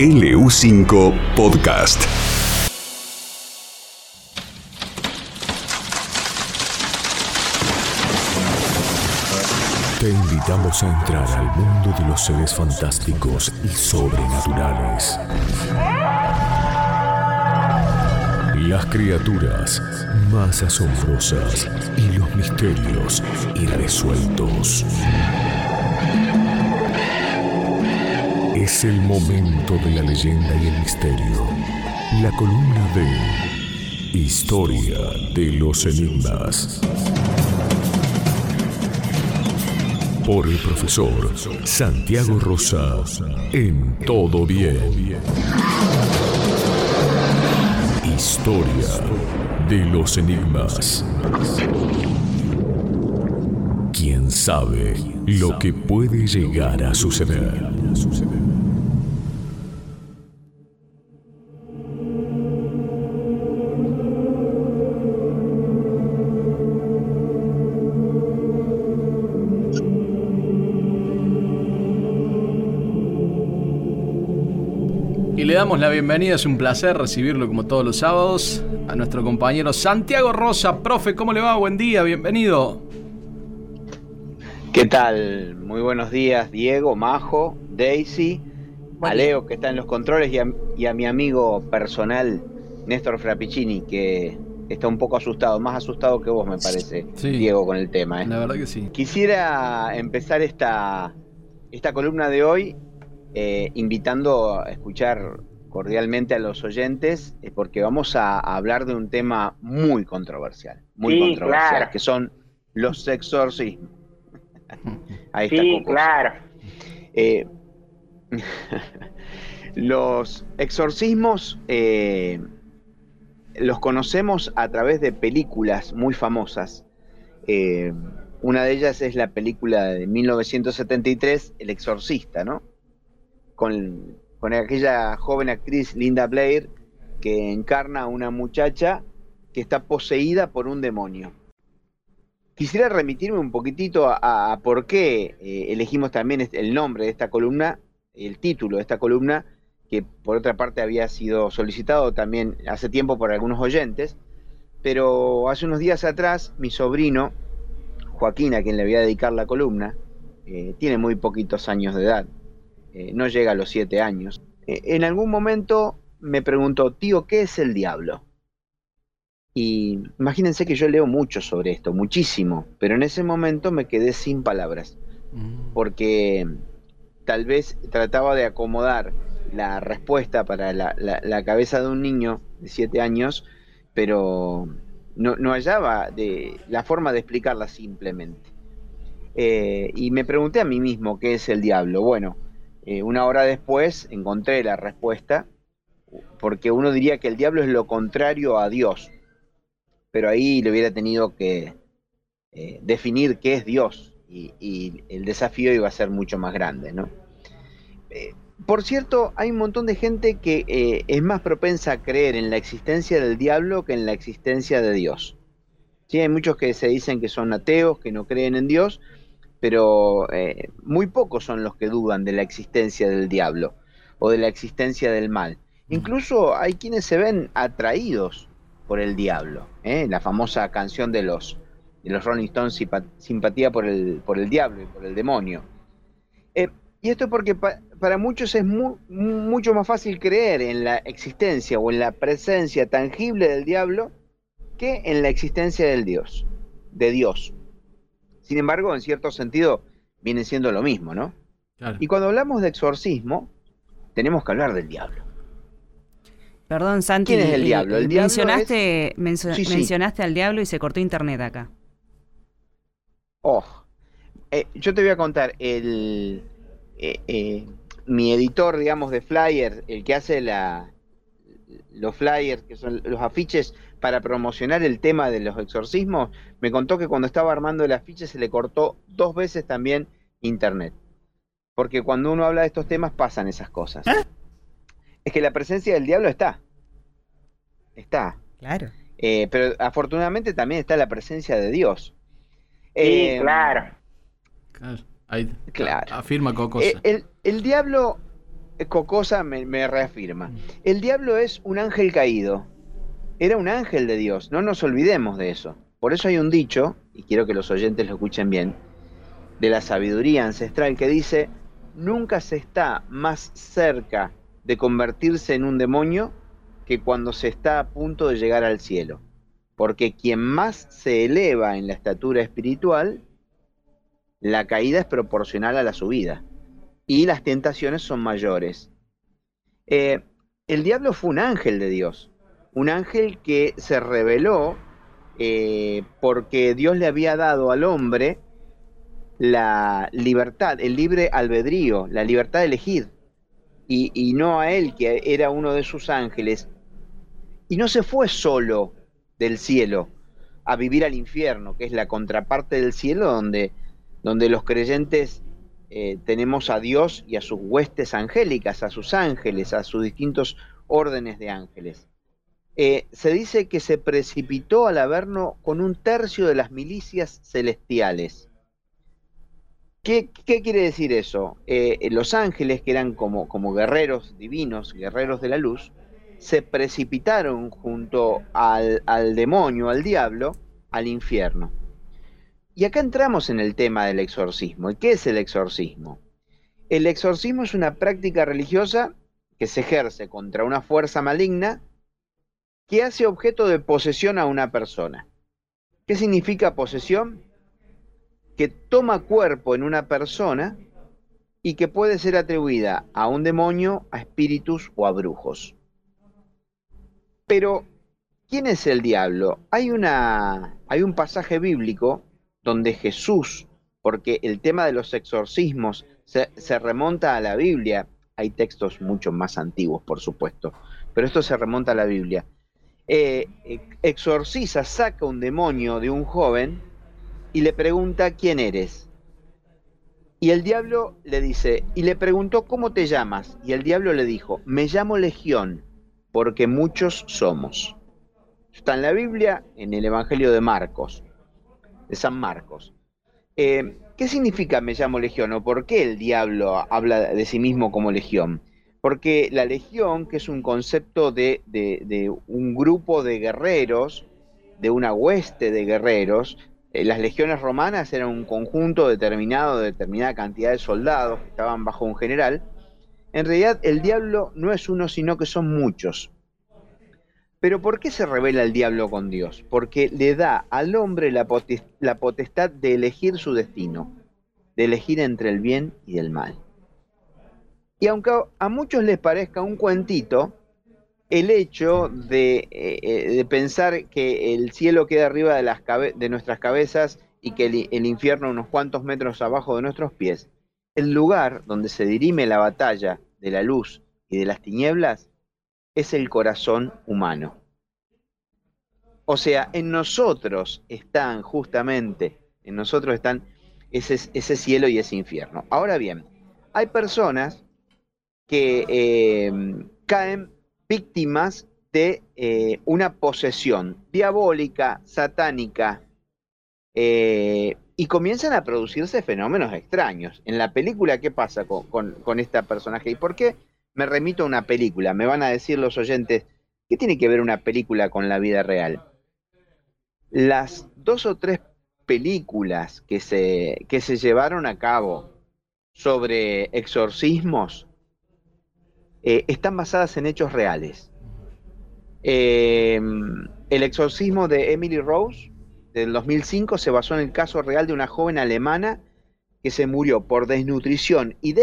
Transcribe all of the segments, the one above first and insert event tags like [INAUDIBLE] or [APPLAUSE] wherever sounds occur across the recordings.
LU5 Podcast. Te invitamos a entrar al mundo de los seres fantásticos y sobrenaturales. Las criaturas más asombrosas y los misterios irresueltos. Es el momento de la leyenda y el misterio. La columna de Historia de los Enigmas. Por el profesor Santiago Rosa en Todo Bien. Historia de los Enigmas. ¿Quién sabe lo que puede llegar a suceder? Damos la bienvenida, es un placer recibirlo como todos los sábados, a nuestro compañero Santiago Rosa. Profe, ¿cómo le va? Buen día, bienvenido. ¿Qué tal? Muy buenos días, Diego, Majo, Daisy, a Leo que está en los controles y a, y a mi amigo personal, Néstor Frappicini, que está un poco asustado, más asustado que vos me parece, Sí. Diego, con el tema. ¿eh? La verdad que sí. Quisiera empezar esta, esta columna de hoy eh, invitando a escuchar cordialmente a los oyentes, eh, porque vamos a, a hablar de un tema muy controversial, muy Sí, controversial, claro. que son los exorcismos. [LAUGHS] Ahí está Sí, claro. Eh, [LAUGHS] los exorcismos eh, los conocemos a través de películas muy famosas. Eh, una de ellas es la película de 1973, El Exorcista, ¿no? Con, con aquella joven actriz Linda Blair que encarna a una muchacha que está poseída por un demonio. Quisiera remitirme un poquitito a, por qué eh, elegimos también este- el nombre de esta columna, el título de esta columna, que por otra parte había sido solicitado también hace tiempo por algunos oyentes, pero hace unos días atrás mi sobrino, Joaquín, a quien le voy a dedicar la columna, eh, tiene muy poquitos años de edad, eh, no llega a los siete años. Eh, en algún momento me preguntó, tío, ¿qué es el diablo? Y imagínense que yo leo mucho sobre esto, muchísimo, pero en ese momento me quedé sin palabras, Mm. porque tal vez trataba de acomodar la respuesta para la, la- la cabeza de un niño de siete años, pero no, no hallaba de, la forma de explicarla simplemente. Eh, y me pregunté a mí mismo qué es el diablo. Bueno, eh, una hora después encontré la respuesta, porque uno diría que el diablo es lo contrario a Dios, pero ahí le hubiera tenido que eh, definir qué es Dios y, el desafío iba a ser mucho más grande, ¿no? Eh, por cierto, hay un montón de gente que es más propensa a creer en la existencia del diablo que en la existencia de Dios. Sí, hay muchos que se dicen que son ateos, que no creen en Dios, pero eh, muy pocos son los que dudan de la existencia del diablo o de la existencia del mal. Incluso hay quienes se ven atraídos por el diablo. ¿eh? La famosa canción de los, de los Rolling Stones, Simpa- Simpatía por el, por el diablo y por el demonio. Eh, y esto es porque pa- para muchos es mu- mucho más fácil creer en la existencia o en la presencia tangible del diablo que en la existencia del Dios, de Dios. Sin embargo, en cierto sentido, viene siendo lo mismo, ¿no? Claro. Y cuando hablamos de exorcismo, tenemos que hablar del diablo. Perdón, Santi. ¿Quién es el diablo? El diablo mencionaste, Sí, sí. mencionaste al diablo y se cortó internet acá. Oh, eh, yo te voy a contar, el, eh, eh, mi editor, digamos, de flyers, el que hace la, los flyers, que son los afiches para promocionar el tema de los exorcismos, me contó que cuando estaba armando el afiche se le cortó dos veces también internet. Porque cuando uno habla de estos temas pasan esas cosas. Es que la presencia del diablo está. Está. Claro. Eh, pero afortunadamente también está la presencia de Dios. Sí, Eh, claro. Claro. Ahí Claro. afirma Coco. Eh, el, el diablo Cocosa me, me reafirma. El diablo es un ángel caído. Era un ángel de Dios, no nos olvidemos de eso. Por eso hay un dicho, y quiero que los oyentes lo escuchen bien, de la sabiduría ancestral que dice, nunca se está más cerca de convertirse en un demonio que cuando se está a punto de llegar al cielo. Porque quien más se eleva en la estatura espiritual, la caída es proporcional a la subida y las tentaciones son mayores. Eh, el diablo fue un ángel de Dios, un ángel que se reveló eh, porque Dios le había dado al hombre la libertad, el libre albedrío, la libertad de elegir, y, no a él, que era uno de sus ángeles. Y no se fue solo del cielo a vivir al infierno, que es la contraparte del cielo donde donde los creyentes eh, tenemos a Dios y a sus huestes angélicas, a sus ángeles, a sus distintos órdenes de ángeles. Eh, se dice que se precipitó al Averno con un tercio de las milicias celestiales. ¿Qué, quiere decir eso? Eh, los ángeles, que eran como, guerreros divinos, guerreros de la luz, se precipitaron junto al, al demonio, al diablo, al infierno. Y acá entramos en el tema del exorcismo. ¿Y qué es el exorcismo? El exorcismo es una práctica religiosa que se ejerce contra una fuerza maligna que hace objeto de posesión a una persona. ¿Qué significa posesión? Que toma cuerpo en una persona y que puede ser atribuida a un demonio, a espíritus o a brujos. Pero, ¿quién es el diablo? Hay, una, hay un pasaje bíblico donde Jesús, porque el tema de los exorcismos se, remonta a la Biblia, hay textos mucho más antiguos, por supuesto, pero esto se remonta a la Biblia. Eh, exorciza, saca un demonio de un joven y le pregunta quién eres. Y el diablo le dice, y le preguntó, ¿cómo te llamas? Y el diablo le dijo, me llamo Legión, porque muchos somos. Está en la Biblia, en el Evangelio de Marcos de San Marcos. Eh, ¿Qué significa me llamo legión o por qué el diablo habla de sí mismo como legión? Porque la legión, que es un concepto de, un grupo de guerreros, de una hueste de guerreros, eh, las legiones romanas eran un conjunto determinado de determinada cantidad de soldados que estaban bajo un general. En realidad el diablo no es uno, sino que son muchos. Pero ¿por qué se revela el diablo con Dios? Porque le da al hombre la, potestad de elegir su destino, de elegir entre el bien y el mal. Y aunque a muchos les parezca un cuentito, el hecho de, eh, eh, pensar que el cielo queda arriba de, nuestras cabezas y que el, infierno unos cuantos metros abajo de nuestros pies, el lugar donde se dirime la batalla de la luz y de las tinieblas es el corazón humano. O sea, en nosotros están justamente, en nosotros están ese cielo y ese infierno. Ahora bien, hay personas que eh, caen víctimas de eh, una posesión diabólica, satánica, eh, y comienzan a producirse fenómenos extraños. En la película, ¿qué pasa con, con, con este personaje? ¿Y por qué me remito a una película. Me van a decir los oyentes, ¿qué tiene que ver una película con la vida real? Las dos o tres películas que se, que se llevaron a cabo sobre exorcismos eh, están basadas en hechos reales. Em, el exorcismo de Emily Rose del 2005 se basó en el caso real de una joven alemana que se murió por desnutrición y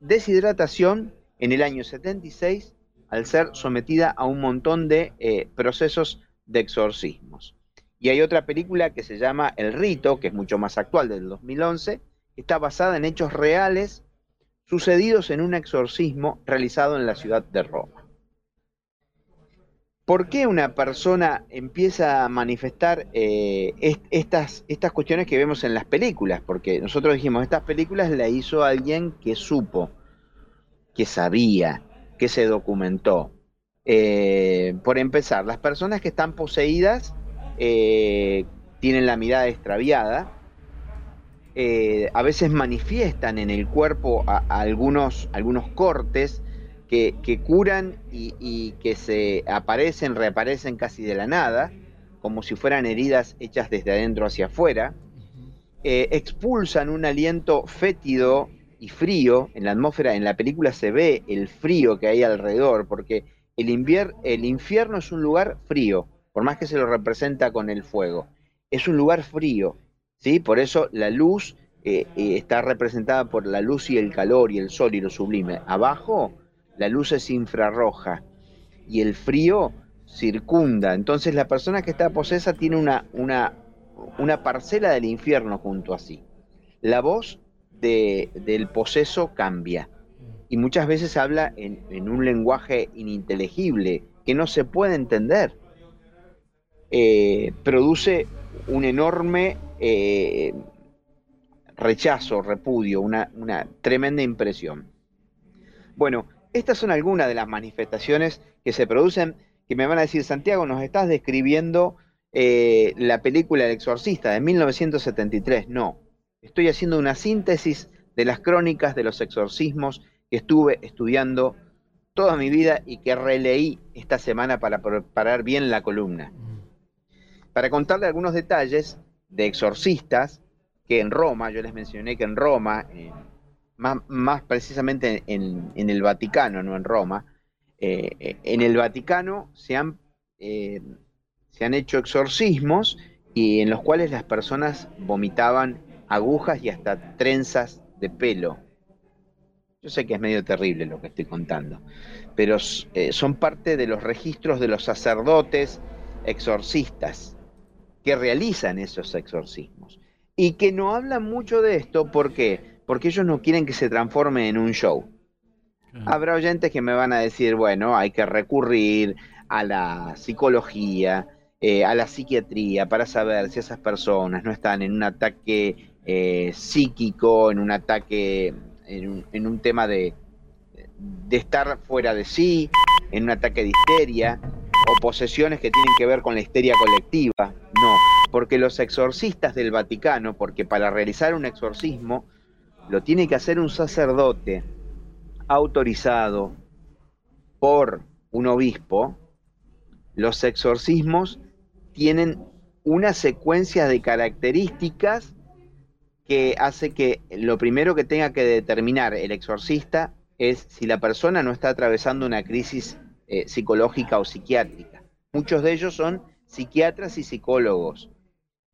deshidratación en el año 76 al ser sometida a un montón de eh, procesos de exorcismos. Y hay otra película que se llama El Rito, que es mucho más actual, del 2011, que está basada en hechos reales sucedidos en un exorcismo realizado en la ciudad de Roma. ¿Por qué una persona empieza a manifestar eh, estas, estas cuestiones que vemos en las películas? Porque nosotros dijimos, estas películas la hizo alguien que supo, que sabía, que se documentó. Eh, por empezar, las personas que están poseídas eh, tienen la mirada extraviada, eh, a veces manifiestan en el cuerpo algunos, algunos cortes, que, curan y, que se aparecen, reaparecen casi de la nada, como si fueran heridas hechas desde adentro hacia afuera, eh, expulsan un aliento fétido y frío en la atmósfera, en la película se ve el frío que hay alrededor, porque el, el infierno es un lugar frío, por más que se lo representa con el fuego, es un lugar frío, ¿sí? Por eso la luz eh, eh, está representada por la luz y el calor y el sol y lo sublime. Abajo la luz es infrarroja y el frío circunda. Entonces la persona que está posesa tiene una, una, una parcela del infierno junto a sí. La voz del poseso cambia y muchas veces habla en, un lenguaje ininteligible que no se puede entender. Eh, produce un enorme eh, rechazo, repudio, una, una tremenda impresión. Bueno, estas son algunas de las manifestaciones que se producen, que me van a decir, Santiago, nos estás describiendo eh, la película El Exorcista de 1973. No, estoy haciendo una síntesis de las crónicas de los exorcismos que estuve estudiando toda mi vida y que releí esta semana para preparar bien la columna. Para contarle algunos detalles de exorcistas que en Roma, yo les mencioné que en Roma, más, precisamente en, el Vaticano, no en Roma, eh, en el Vaticano se han, eh, se han hecho exorcismos y en los cuales las personas vomitaban agujas y hasta trenzas de pelo. Yo sé que es medio terrible lo que estoy contando, pero eh, son parte de los registros de los sacerdotes exorcistas que realizan esos exorcismos y que no hablan mucho de esto, ¿por qué? porque ellos no quieren que se transforme en un show. Habrá oyentes que me van a decir, bueno, hay que recurrir a la psicología, eh, a la psiquiatría, para saber si esas personas no están en un ataque eh, psíquico, en un ataque, en un, tema de, de estar fuera de sí, en un ataque de histeria, o posesiones que tienen que ver con la histeria colectiva. Porque los exorcistas del Vaticano, porque para realizar un exorcismo, lo tiene que hacer un sacerdote autorizado por un obispo, los exorcismos tienen una secuencia de características que hace que lo primero que tenga que determinar el exorcista es si la persona no está atravesando una crisis eh, psicológica o psiquiátrica. Muchos de ellos son psiquiatras y psicólogos.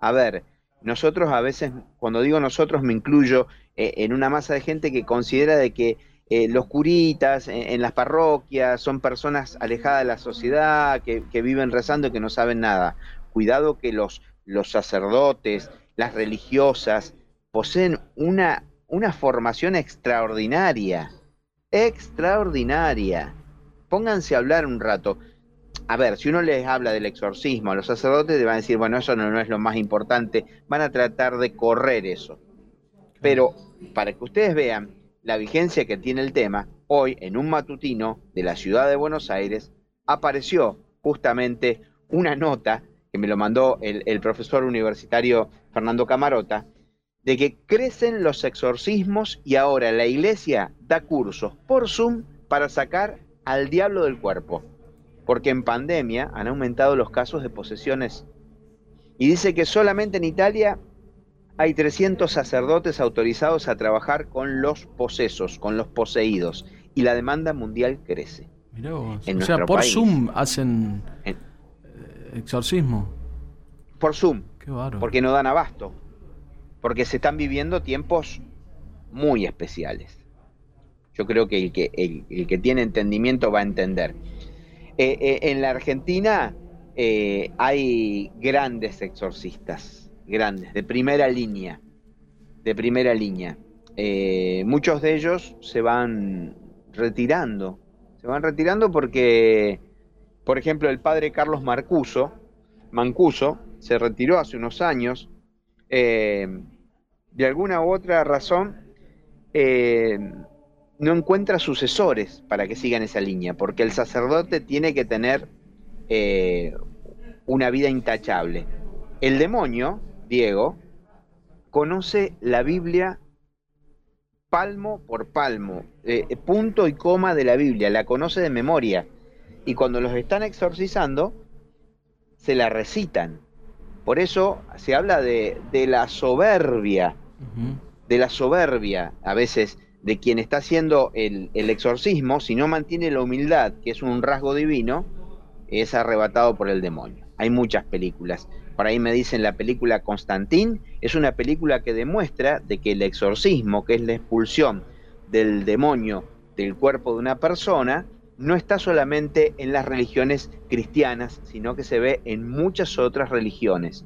A ver, nosotros a veces, cuando digo nosotros me incluyo eh, en una masa de gente que considera de que eh, los curitas en, las parroquias son personas alejadas de la sociedad, que, viven rezando y que no saben nada. Cuidado que los, los sacerdotes, las religiosas, poseen una, una formación extraordinaria, extraordinaria. Pónganse a hablar un rato a ver, si uno les habla del exorcismo a los sacerdotes, te van a decir, bueno, eso no, es lo más importante, van a tratar de correr eso. Pero para que ustedes vean la vigencia que tiene el tema, hoy en un matutino de la ciudad de Buenos Aires apareció justamente una nota que me lo mandó el, el profesor universitario Fernando Camarota, de que crecen los exorcismos y ahora la iglesia da cursos por Zoom para sacar al diablo del cuerpo porque en pandemia han aumentado los casos de posesiones. Y dice que solamente en Italia hay 300 sacerdotes autorizados a trabajar con los posesos, con los poseídos, y la demanda mundial crece. Mirá o sea, por Zoom hacen eh, exorcismo. Por Zoom. Qué porque no dan abasto. Porque se están viviendo tiempos muy especiales. Yo creo que el que, el que tiene entendimiento va a entender. Eh, eh, en la Argentina eh, hay grandes exorcistas, grandes, de primera línea, de primera línea. muchos de ellos se van retirando, se van retirando porque, por ejemplo, el padre Carlos Marcuso, Mancuso, se retiró hace unos años, de alguna u otra razón, no encuentra sucesores para que sigan esa línea, porque el sacerdote tiene que tener eh, una vida intachable. El demonio, Diego, conoce la Biblia palmo por palmo, eh, punto y coma de la Biblia, la conoce de memoria. Y cuando los están exorcizando, se la recitan. Por eso se habla de, de la soberbia, de la soberbia, a veces, de quien está haciendo el, el exorcismo, si no mantiene la humildad, que es un rasgo divino, es arrebatado por el demonio. Hay muchas películas. Por ahí me dicen la película Constantín, es una película que demuestra de que el exorcismo, que es la expulsión del demonio del cuerpo de una persona, no está solamente en las religiones cristianas, sino que se ve en muchas otras religiones.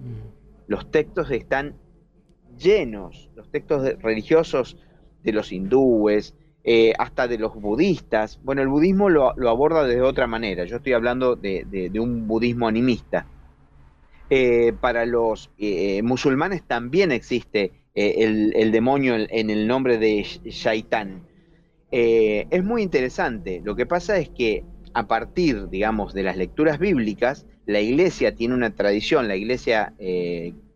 Los textos están llenos, los textos religiosos de los hindúes, eh, hasta de los budistas. Bueno, el budismo lo, aborda de otra manera. Yo estoy hablando de, un budismo animista. Eh, para los eh, musulmanes también existe el, demonio en, el nombre de Shaitán. es muy interesante. Lo que pasa es que a partir, digamos, de las lecturas bíblicas, la iglesia tiene una tradición, la iglesia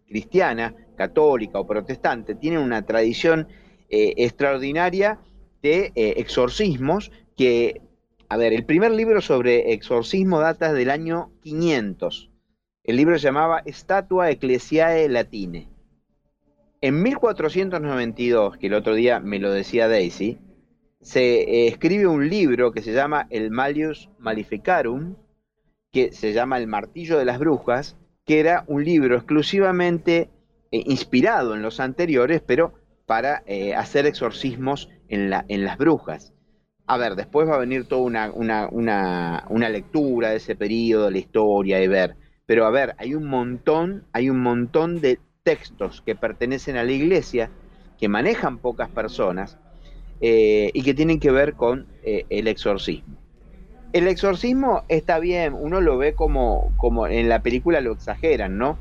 cristiana, católica o protestante, tiene una tradición extraordinaria de eh, exorcismos que, a ver, el primer libro sobre exorcismo data del año 500. El libro se llamaba Statua Ecclesiae Latine. En 1492, que el otro día me lo decía Daisy, se eh, escribe un libro que se llama El Malius Maleficarum, que se llama El Martillo de las Brujas, que era un libro exclusivamente eh, inspirado en los anteriores, pero para hacer exorcismos en, la, en las brujas. A ver, después va a venir toda una, una, una, lectura de ese periodo, la historia, de ver. Pero a ver, hay un montón, hay un montón de textos que pertenecen a la iglesia, que manejan pocas personas eh, y que tienen que ver con eh, el exorcismo. El exorcismo está bien, uno lo ve como, como en la película lo exageran, ¿no?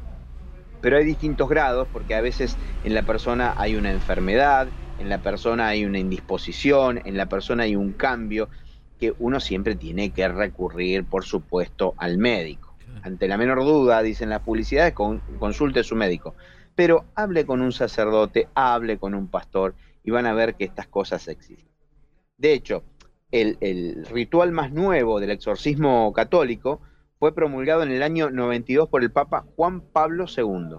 Pero hay distintos grados porque a veces en la persona hay una enfermedad, en la persona hay una indisposición, en la persona hay un cambio que uno siempre tiene que recurrir, por supuesto, al médico. Ante la menor duda, dicen las publicidades, consulte a su médico. Pero hable con un sacerdote, hable con un pastor y van a ver que estas cosas existen. De hecho, el, ritual más nuevo del exorcismo católico fue promulgado en el año 92 por el Papa Juan Pablo II.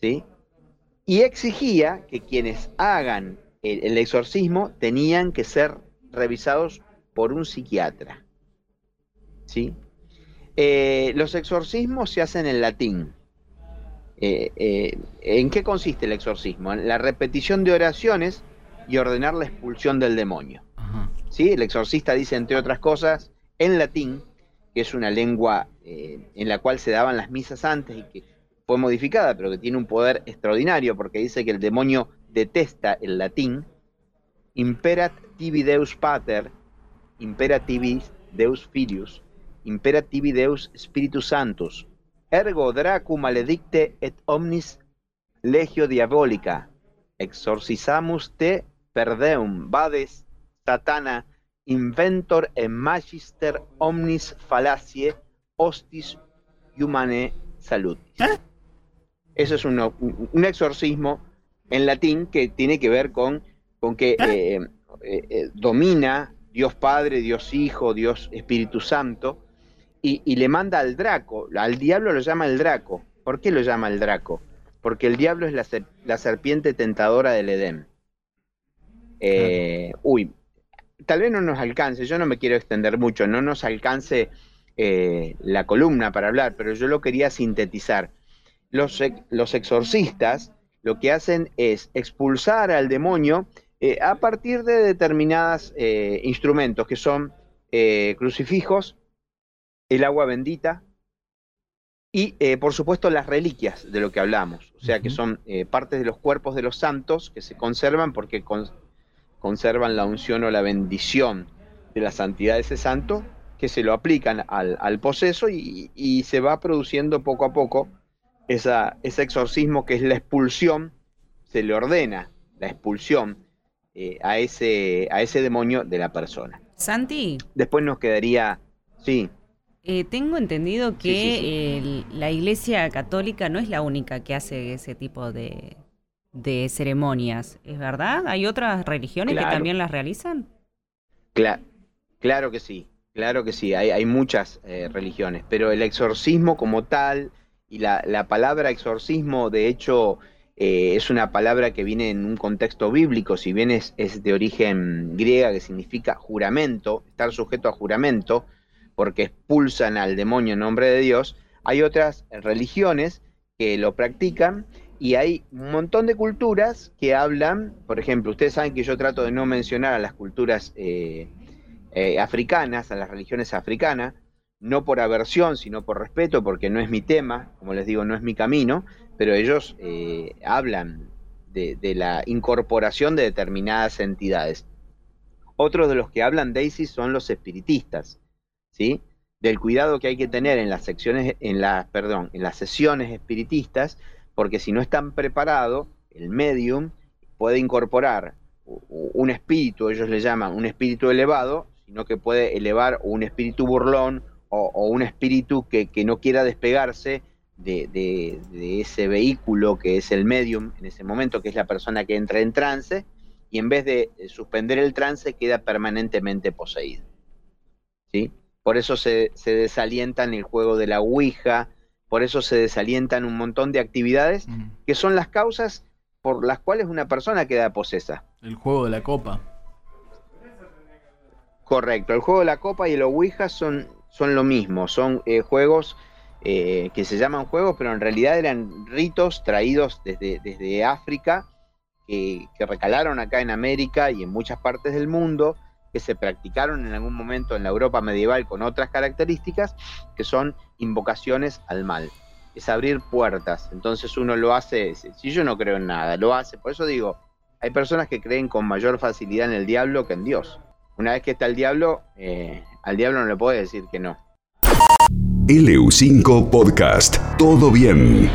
¿Sí? y exigía que quienes hagan el, exorcismo tenían que ser revisados por un psiquiatra. ¿Sí? Eh, los exorcismos se hacen en latín. Eh, eh, ¿En qué consiste el exorcismo? En la repetición de oraciones y ordenar la expulsión del demonio. ¿Sí? El exorcista dice, entre otras cosas, en latín, que es una lengua en la cual se daban las misas antes y que fue modificada, pero que tiene un poder extraordinario porque dice que el demonio detesta el latín. Imperat tibi Deus Pater, imperat tibi Deus Filius, imperat tibi Deus Spiritus Santus, ergo dracu maledicte et omnis legio diabolica, exorcisamus te perdeum, vades satana, inventor e magister omnis fallacie, hostis humane salutis. ¿Eh? Eso es un, exorcismo en latín que tiene que ver con, con que ¿Eh? Eh, domina Dios Padre, Dios Hijo, Dios Espíritu Santo, y, le manda al Draco. Al diablo lo llama el Draco. ¿Por qué lo llama el Draco? Porque el diablo es la, serpiente tentadora del Edén. Uy, tal vez no nos alcance, yo no me quiero extender mucho, no nos alcance la columna para hablar, pero yo lo quería sintetizar. Los, los exorcistas lo que hacen es expulsar al demonio eh, a partir de determinados eh, instrumentos que son eh, crucifijos, el agua bendita y por supuesto las reliquias de lo que hablamos, o sea que son partes de los cuerpos de los santos que se conservan porque conservan la unción o la bendición de la santidad de ese santo, que se lo aplican al, al poseso y, y se va produciendo poco a poco ese exorcismo que es la expulsión, se le ordena la expulsión eh, a, ese, a ese demonio de la persona. Santi. Después nos quedaría, sí. Eh, tengo entendido que la Iglesia Católica no es la única que hace ese tipo de, de ceremonias, ¿es verdad? ¿Hay otras religiones que también las realizan? claro que sí, claro que sí, hay, muchas eh, religiones, pero el exorcismo como tal y la, la palabra exorcismo, de hecho, eh, es una palabra que viene en un contexto bíblico, si bien es, de origen griega, que significa juramento, estar sujeto a juramento, porque expulsan al demonio en nombre de Dios, hay otras religiones que lo practican y hay un montón de culturas que hablan, por ejemplo, ustedes saben que yo trato de no mencionar a las culturas eh, eh, africanas, a las religiones africanas, no por aversión, sino por respeto, porque no es mi tema, como les digo, no es mi camino, pero ellos eh, hablan de, la incorporación de determinadas entidades. Otros de los que hablan Daisy son los espiritistas, ¿sí? Del cuidado que hay que tener en las secciones, en las, perdón, en las sesiones espiritistas, porque si no están preparados, el medium puede incorporar un espíritu, ellos le llaman un espíritu elevado, sino que puede elevar un espíritu burlón o, un espíritu que, no quiera despegarse de, ese vehículo que es el medium en ese momento, que es la persona que entra en trance, y en vez de suspender el trance queda permanentemente poseído. ¿Sí? Por eso se, se desalientan el juego de la Ouija, por eso se desalientan un montón de actividades que son las causas por las cuales una persona queda posesa. El juego de la copa. Correcto, el juego de la copa y el Ouija son, son lo mismo, son eh, juegos eh, que se llaman juegos, pero en realidad eran ritos traídos desde, desde África, que, recalaron acá en América y en muchas partes del mundo, que se practicaron en algún momento en la Europa medieval con otras características, que son invocaciones al mal. Es abrir puertas. Entonces uno lo hace, si yo no creo en nada, lo hace. Por eso digo, hay personas que creen con mayor facilidad en el diablo que en Dios. Una vez que está el diablo, eh, al diablo no le puede decir que no. LU5 Podcast. Todo bien.